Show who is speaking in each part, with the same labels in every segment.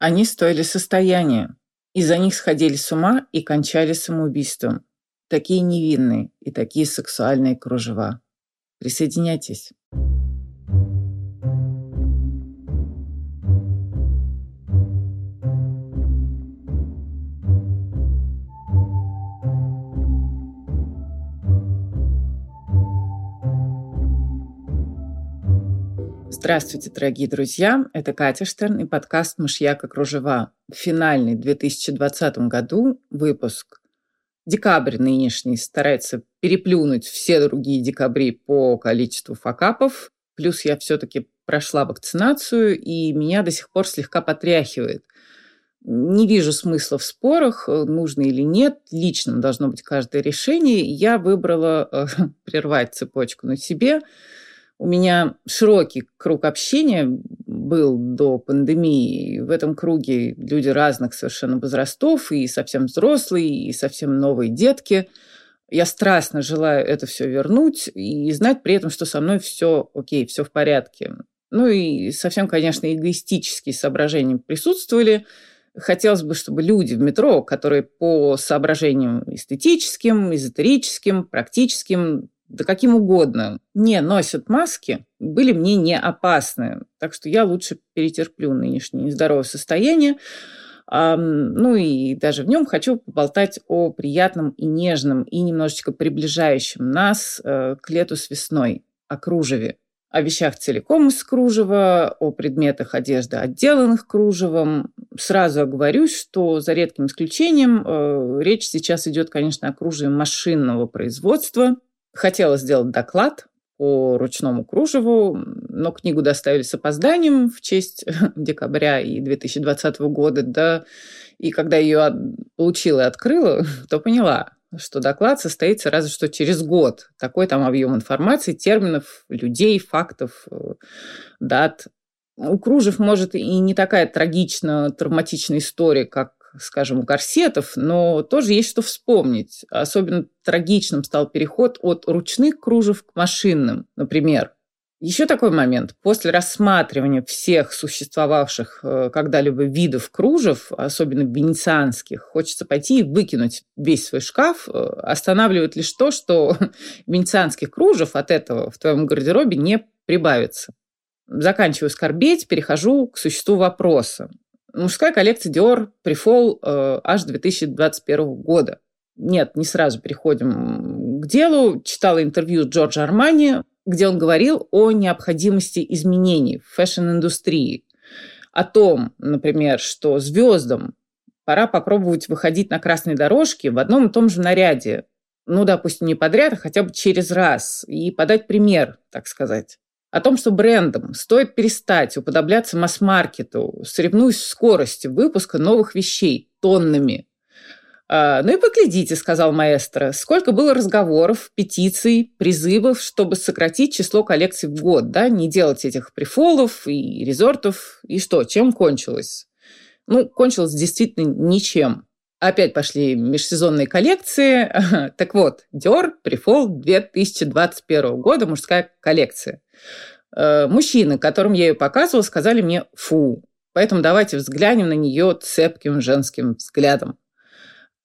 Speaker 1: Они стоили состояния. Из-за них сходили с ума и кончали самоубийством. Такие невинные и такие сексуальные кружева. Присоединяйтесь. Здравствуйте, дорогие друзья! Это Катя Штерн и подкаст «Мышьяка кружева». Финальный в 2020 году выпуск. Декабрь нынешний старается переплюнуть все другие декабри по количеству факапов. Плюс я все-таки прошла вакцинацию, и меня до сих пор слегка потряхивает. Не вижу смысла в спорах, нужно или нет. Лично должно быть каждое решение. Я выбрала э, прервать цепочку на себе – у меня широкий круг общения был до пандемии. В этом круге люди разных совершенно возрастов, и совсем взрослые, и совсем новые детки. Я страстно желаю это все вернуть и знать при этом, что со мной все окей, все в порядке. Ну и совсем, конечно, эгоистические соображения присутствовали. Хотелось бы, чтобы люди в метро, которые по соображениям эстетическим, эзотерическим, практическим да каким угодно, не носят маски, были мне не опасны. Так что я лучше перетерплю нынешнее нездоровое состояние. Ну и даже в нем хочу поболтать о приятном и нежном, и немножечко приближающем нас э, к лету с весной, о кружеве. О вещах целиком из кружева, о предметах одежды, отделанных кружевом. Сразу оговорюсь, что за редким исключением э, речь сейчас идет, конечно, о кружеве машинного производства – Хотела сделать доклад по ручному кружеву, но книгу доставили с опозданием в честь декабря и 2020 года, да, и когда ее получила и открыла, то поняла, что доклад состоится разве что через год. Такой там объем информации, терминов, людей, фактов, э, дат. У кружев, может, и не такая трагично травматичная история, как скажем, у корсетов, но тоже есть что вспомнить. Особенно трагичным стал переход от ручных кружев к машинным, например. Еще такой момент. После рассматривания всех существовавших э, когда-либо видов кружев, особенно венецианских, хочется пойти и выкинуть весь свой шкаф. Э, останавливает лишь то, что венецианских кружев от этого в твоем гардеробе не прибавится. Заканчиваю скорбеть, перехожу к существу вопроса. Мужская коллекция Dior Pre-Fall э, аж 2021 года. Нет, не сразу переходим к делу. Читала интервью Джорджа Армани, где он говорил о необходимости изменений в fashion -индустрии. О том, например, что звездам пора попробовать выходить на красной дорожке в одном и том же наряде. Ну, допустим, не подряд, а хотя бы через раз. И подать пример, так сказать о том, что брендам стоит перестать уподобляться масс-маркету, соревнуясь в скорости выпуска новых вещей тоннами. А, «Ну и поглядите», — сказал маэстро, «сколько было разговоров, петиций, призывов, чтобы сократить число коллекций в год, да, не делать этих прифолов и резортов. И что, чем кончилось?» Ну, кончилось действительно ничем. Опять пошли межсезонные коллекции. Так вот, Dior Prefall 2021 года, мужская коллекция. Э, мужчины, которым я ее показывала, сказали мне «фу». Поэтому давайте взглянем на нее цепким женским взглядом.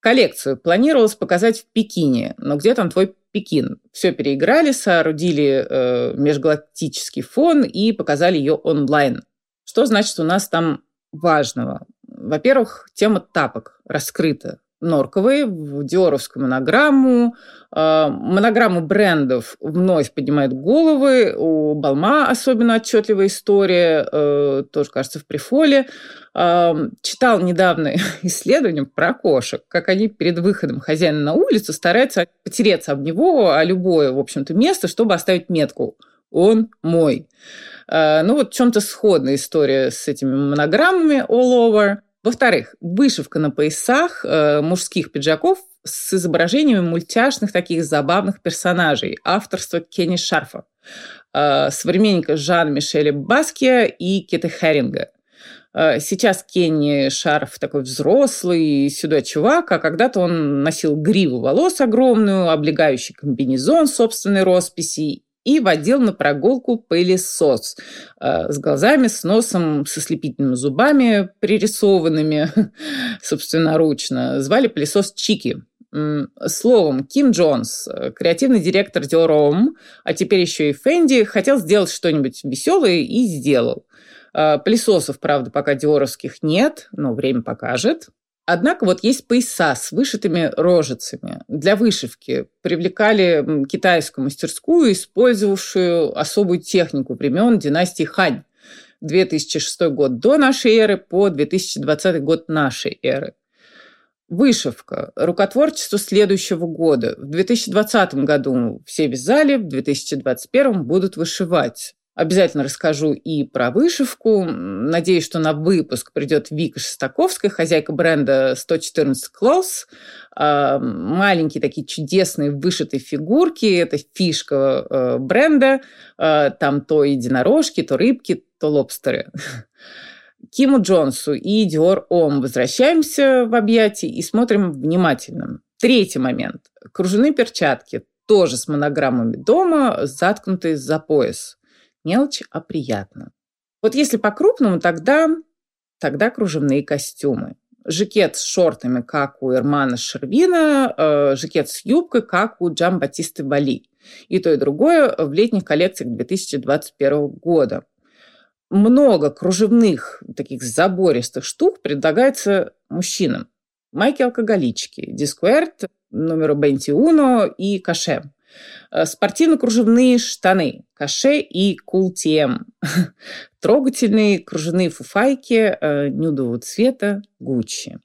Speaker 1: Коллекцию планировалось показать в Пекине, но где там твой Пекин? Все переиграли, соорудили э, межгалактический фон и показали ее онлайн. Что значит у нас там важного? Во-первых, тема тапок раскрыта. Норковые в диоровскую монограмму. А, монограмму брендов вновь поднимают головы. У Балма особенно отчетливая история, э, тоже, кажется, в прифоле. А, читал недавно исследование про кошек, как они перед выходом хозяина на улицу стараются потереться об него, о любое, в общем-то, место, чтобы оставить метку «Он мой». А, ну вот в чем-то сходная история с этими монограммами all over. Во-вторых, вышивка на поясах э, мужских пиджаков с изображениями мультяшных таких забавных персонажей. Авторство Кенни Шарфа. Э, современника Жан-Мишеля Баския и Кита Херинга. Э, сейчас Кенни Шарф такой взрослый, сюда чувак, а когда-то он носил гриву волос огромную, облегающий комбинезон собственной росписи и водил на прогулку пылесос э, с глазами, с носом, со слепительными зубами, пририсованными собственноручно. Звали пылесос Чики. Словом, Ким Джонс, э, креативный директор Homme, а теперь еще и Фенди, хотел сделать что-нибудь веселое и сделал. Э, пылесосов, правда, пока диоровских нет, но время покажет. Однако вот есть пояса с вышитыми рожицами. Для вышивки привлекали китайскую мастерскую, использовавшую особую технику времен династии Хань. 2006 год до нашей эры по 2020 год нашей эры. Вышивка. Рукотворчество следующего года. В 2020 году все вязали, в 2021 будут вышивать. Обязательно расскажу и про вышивку. Надеюсь, что на выпуск придет Вика Шестаковская, хозяйка бренда 114 Clothes. А, маленькие такие чудесные вышитые фигурки. Это фишка э, бренда. А, там то единорожки, то рыбки, то лобстеры. Киму Джонсу и Диор Ом возвращаемся в объятия и смотрим внимательно. Третий момент. Кружевные перчатки, тоже с монограммами дома, заткнутые за пояс. Мелочь, а приятно. Вот если по-крупному, тогда, тогда кружевные костюмы. Жакет с шортами, как у Эрмана Шервина, э, жакет с юбкой, как у Джам Батисты Бали. И то, и другое в летних коллекциях 2021 года. Много кружевных таких забористых штук предлагается мужчинам. Майки-алкоголички, Дискуэрт, номеру Бенти Уно и Каше. Э, спортивно-кружевные штаны, каше и култем. Трогательные кружевные фуфайки э, нюдового цвета Гуччи.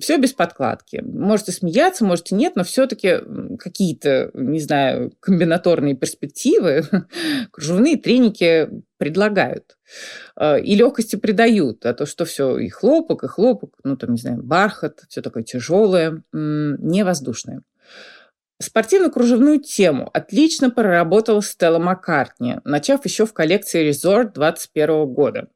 Speaker 1: Все без подкладки. Можете смеяться, можете нет, но все-таки какие-то, не знаю, комбинаторные перспективы кружевные треники предлагают. Э, и легкости придают. А то, что все и хлопок, и хлопок, ну там, не знаю, бархат, все такое тяжелое, не воздушное. Спортивно-кружевную тему отлично проработала Стелла Маккартни, начав еще в коллекции Resort 21 года.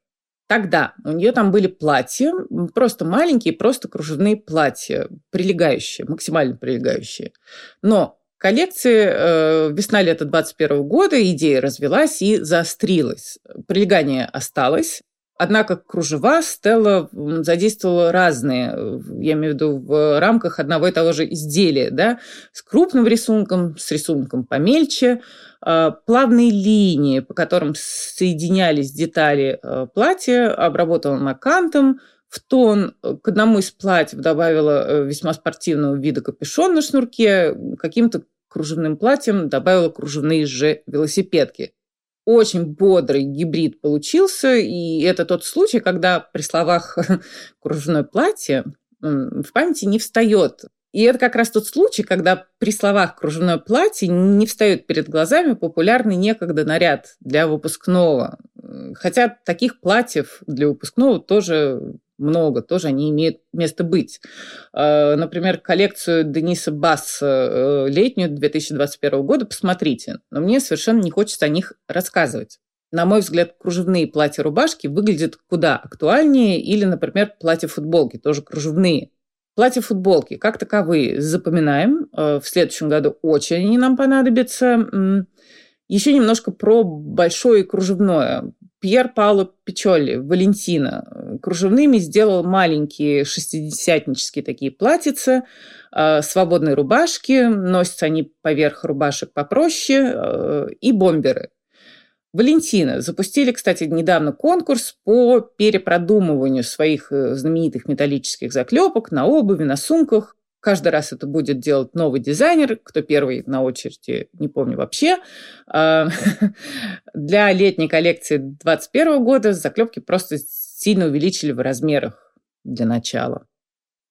Speaker 1: Тогда у нее там были платья, просто маленькие, просто кружевные платья, прилегающие, максимально прилегающие. Но коллекции э, весна-лето 21 года идея развелась и заострилась. Прилегание осталось, Однако кружева Стелла задействовала разные, я имею в виду в рамках одного и того же изделия, да, с крупным рисунком, с рисунком помельче, а, плавные линии, по которым соединялись детали а, платья, обработала накантом, в тон. К одному из платьев добавила э, весьма спортивного вида капюшон на шнурке, каким-то кружевным платьем добавила кружевные же велосипедки очень бодрый гибрид получился, и это тот случай, когда при словах «кружевное платье» в памяти не встает. И это как раз тот случай, когда при словах «кружевное платье» не встает перед глазами популярный некогда наряд для выпускного. Хотя таких платьев для выпускного тоже много, тоже они имеют место быть. А, например, коллекцию Дениса Басса э, летнюю 2021 года посмотрите, но мне совершенно не хочется о них рассказывать. На мой взгляд, кружевные платья-рубашки выглядят куда актуальнее, или, например, платья-футболки, тоже кружевные. Платья-футболки, как таковые, запоминаем. Э, в следующем году очень они нам понадобятся. Еще немножко про большое кружевное. Пьер Пауло Пичолли, Валентина, кружевными сделал маленькие шестидесятнические такие платьица, э, свободные рубашки, носятся они поверх рубашек попроще, э, и бомберы. Валентина запустили, кстати, недавно конкурс по перепродумыванию своих э, знаменитых металлических заклепок на обуви, на сумках. Каждый раз это будет делать новый дизайнер. Кто первый на очереди, не помню вообще. А, для летней коллекции 2021 года заклепки просто сильно увеличили в размерах для начала.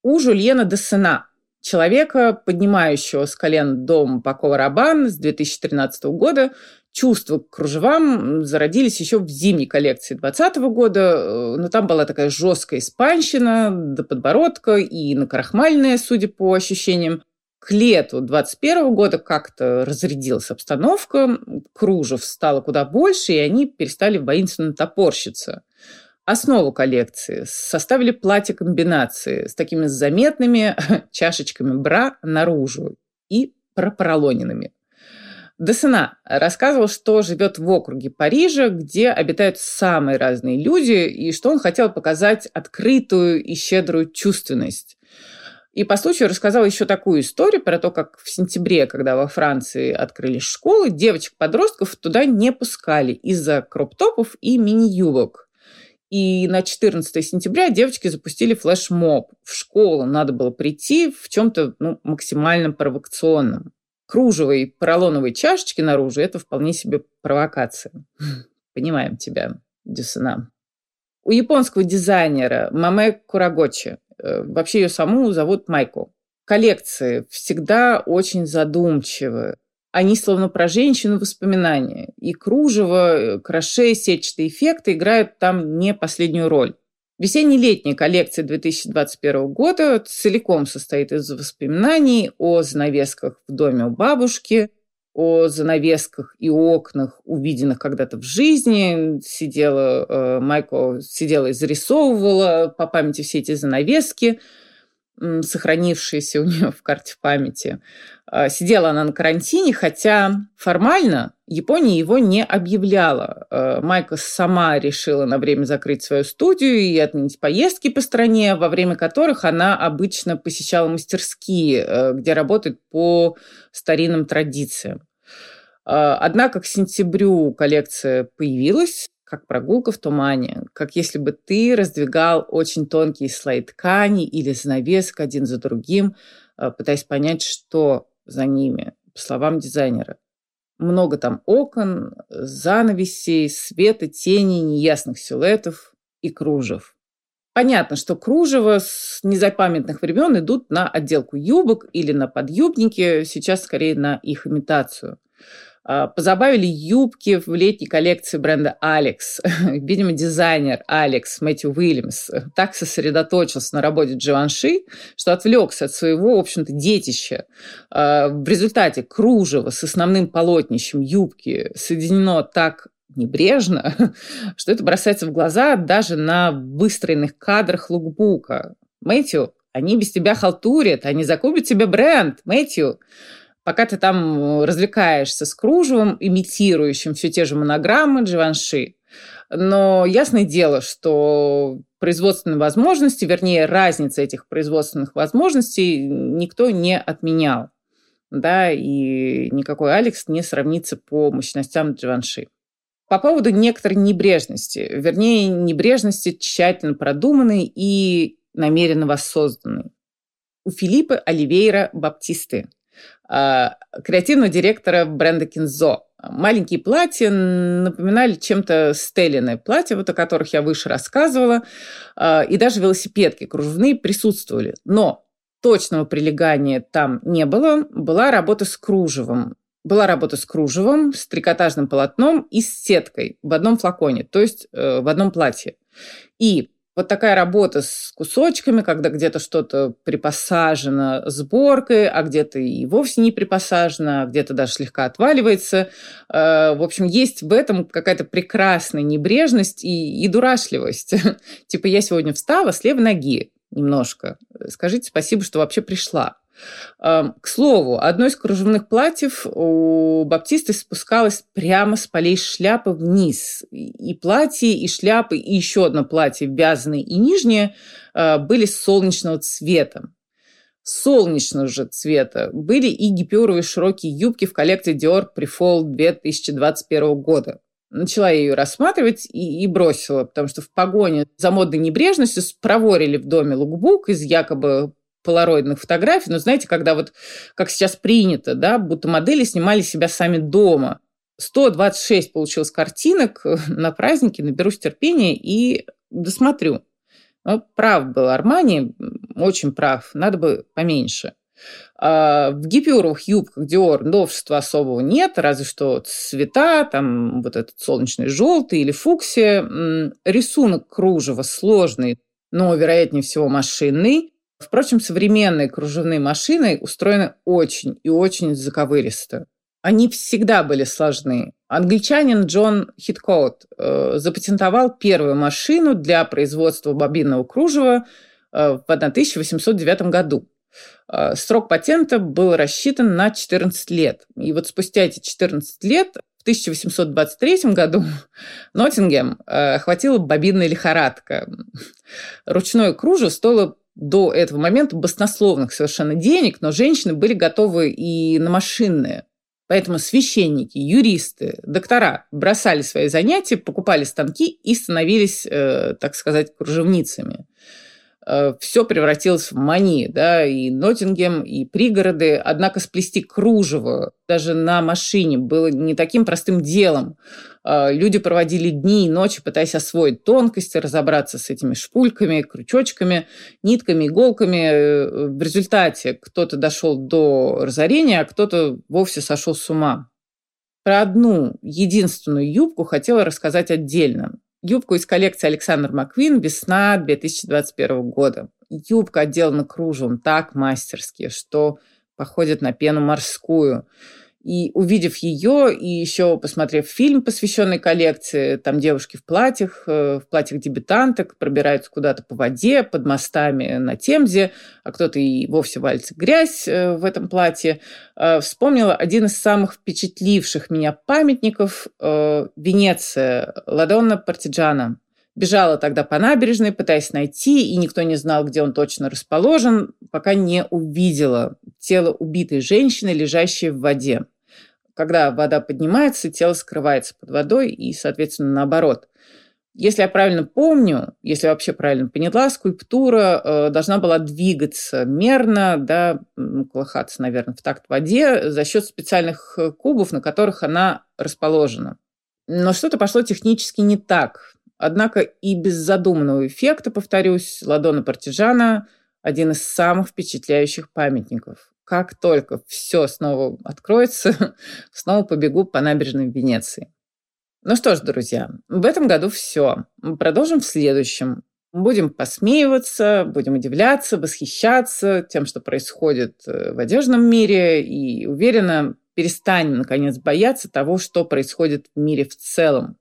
Speaker 1: У Жульена Дессена человека, поднимающего с колен дом Пакова Рабан с 2013 года, чувства к кружевам зародились еще в зимней коллекции 2020 года, но там была такая жесткая испанщина до подбородка и накрахмальная, судя по ощущениям. К лету 2021 года как-то разрядилась обстановка, кружев стало куда больше, и они перестали воинственно топорщиться. Основу коллекции составили платья-комбинации с такими заметными чашечками бра наружу и пропоролоненными. Десена рассказывал, что живет в округе Парижа, где обитают самые разные люди, и что он хотел показать открытую и щедрую чувственность. И по случаю рассказал еще такую историю про то, как в сентябре, когда во Франции открылись школы, девочек-подростков туда не пускали из-за кроп-топов и мини-юбок. И на 14 сентября девочки запустили флешмоб. В школу надо было прийти в чем-то ну, максимально провокационном. Кружевой поролоновой чашечки наружу – это вполне себе провокация. Понимаем тебя, Дюсена. У японского дизайнера Маме Курагочи, э, вообще ее саму зовут Майко, коллекции всегда очень задумчивые. Они словно про женщину воспоминания. И кружево, э, краше, сетчатые эффекты играют там не последнюю роль. Весенне-летняя коллекция 2021 года целиком состоит из воспоминаний о занавесках в доме у бабушки, о занавесках и окнах, увиденных когда-то в жизни. Сидела, э, Майко сидела и зарисовывала по памяти все эти занавески – сохранившиеся у нее в карте памяти. А, сидела она на карантине, хотя формально Япония его не объявляла. А, Майка сама решила на время закрыть свою студию и отменить поездки по стране, во время которых она обычно посещала мастерские, э, где работает по старинным традициям. А, однако к сентябрю коллекция появилась, как прогулка в тумане, как если бы ты раздвигал очень тонкие слои ткани или занавесок один за другим, э, пытаясь понять, что за ними, по словам дизайнера. Много там окон, занавесей, света, тени, неясных силуэтов и кружев. Понятно, что кружева с незапамятных времен идут на отделку юбок или на подъюбники, сейчас скорее на их имитацию – позабавили юбки в летней коллекции бренда Алекс. Видимо, дизайнер Алекс Мэтью Уильямс так сосредоточился на работе Дживанши, что отвлекся от своего, в общем-то, детища. А, в результате кружево с основным полотнищем юбки соединено так небрежно, что это бросается в глаза даже на выстроенных кадрах лукбука. Мэтью, они без тебя халтурят, они закупят тебе бренд, Мэтью пока ты там э, развлекаешься с кружевом, имитирующим все те же монограммы Дживанши. Но ясное дело, что производственные возможности, вернее, разница этих производственных возможностей никто не отменял. Да, и никакой Алекс не сравнится по мощностям Дживанши. По поводу некоторой небрежности, вернее, небрежности тщательно продуманной и намеренно воссозданной. У Филиппа Оливейра Баптисты – креативного директора бренда Кинзо. Маленькие платья напоминали чем-то стелленные платья, вот о которых я выше рассказывала, а, и даже велосипедки кружевные присутствовали. Но точного прилегания там не было, была работа с кружевом. Была работа с кружевом, с трикотажным полотном и с сеткой в одном флаконе, то есть э, в одном платье. И вот такая работа с кусочками, когда где-то что-то припосажено сборкой, а где-то и вовсе не припосажено, а где-то даже слегка отваливается. Э, в общем, есть в этом какая-то прекрасная небрежность и, и дурашливость. Типа я сегодня встала с левой ноги немножко. Скажите спасибо, что вообще пришла. К слову, одно из кружевных платьев у Баптисты спускалось прямо с полей шляпы вниз. И платье, и шляпы, и еще одно платье, вязаное и нижнее, а, были солнечного цвета. Солнечного же цвета были и гипюровые широкие юбки в коллекции Dior Prefall 2021 года начала я ее рассматривать и, и бросила, потому что в погоне за модной небрежностью спроворили в доме лукбук из якобы полароидных фотографий, но знаете, когда вот, как сейчас принято, да, будто модели снимали себя сами дома. 126 получилось картинок на празднике, наберусь терпения и досмотрю. Ну, прав был Армани, очень прав, надо бы поменьше. А в гипюровых юбках Диор новшества особого нет, разве что цвета, там вот этот солнечный желтый или фуксия. Рисунок кружева сложный, но, вероятнее всего, машинный. Впрочем, современные кружевные машины устроены очень и очень заковыристо. Они всегда были сложны. Англичанин Джон Хиткоут э, запатентовал первую машину для производства бобинного кружева э, в 1809 году. Э, срок патента был рассчитан на 14 лет. И вот спустя эти 14 лет в 1823 году Ноттингем э, охватила бобинная лихорадка. Ручное кружево стоило до этого момента баснословных совершенно денег, но женщины были готовы и на машинные. Поэтому священники, юристы, доктора бросали свои занятия, покупали станки и становились, э, так сказать, кружевницами. Э, все превратилось в мани, да, и Ноттингем, и пригороды. Однако сплести кружево даже на машине было не таким простым делом. Э, люди проводили дни и ночи, пытаясь освоить тонкости, разобраться с этими шпульками, крючочками, нитками, иголками. Э, в результате кто-то дошел до разорения, а кто-то вовсе сошел с ума. Про одну единственную юбку хотела рассказать отдельно юбку из коллекции Александр Маквин «Весна 2021 года». Юбка отделана кружевом так мастерски, что походит на пену морскую – и увидев ее, и еще посмотрев фильм, посвященный коллекции, там девушки в платьях, э, в платьях дебютанток, пробираются куда-то по воде, под мостами на Темзе, а кто-то и вовсе валится грязь э, в этом платье, э, вспомнила один из самых впечатливших меня памятников Венеция, Ладонна Партиджана. Бежала тогда по набережной, пытаясь найти, и никто не знал, где он точно расположен, пока не увидела тело убитой женщины, лежащей в воде. Когда вода поднимается, тело скрывается под водой и, соответственно, наоборот. Если я правильно помню, если вообще правильно поняла, скульптура э, должна была двигаться мерно, да, колыхаться, наверное, в такт воде за счет специальных э, кубов, на которых она расположена. Но что-то пошло технически не так. Однако и без задуманного эффекта, повторюсь, Ладона Партижана – один из самых впечатляющих памятников. Как только все снова откроется, снова побегу по набережной Венеции. Ну что ж, друзья, в этом году все. Продолжим в следующем. Будем посмеиваться, будем удивляться, восхищаться тем, что происходит э, в одежном мире, и уверенно перестанем, наконец, бояться того, что происходит в мире в целом.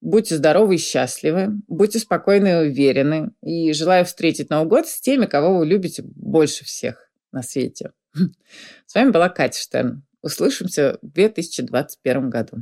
Speaker 1: Будьте здоровы и счастливы, будьте спокойны и уверены. И желаю встретить Новый год с теми, кого вы любите больше всех на свете. С вами была Катя Штерн. Услышимся в 2021 году.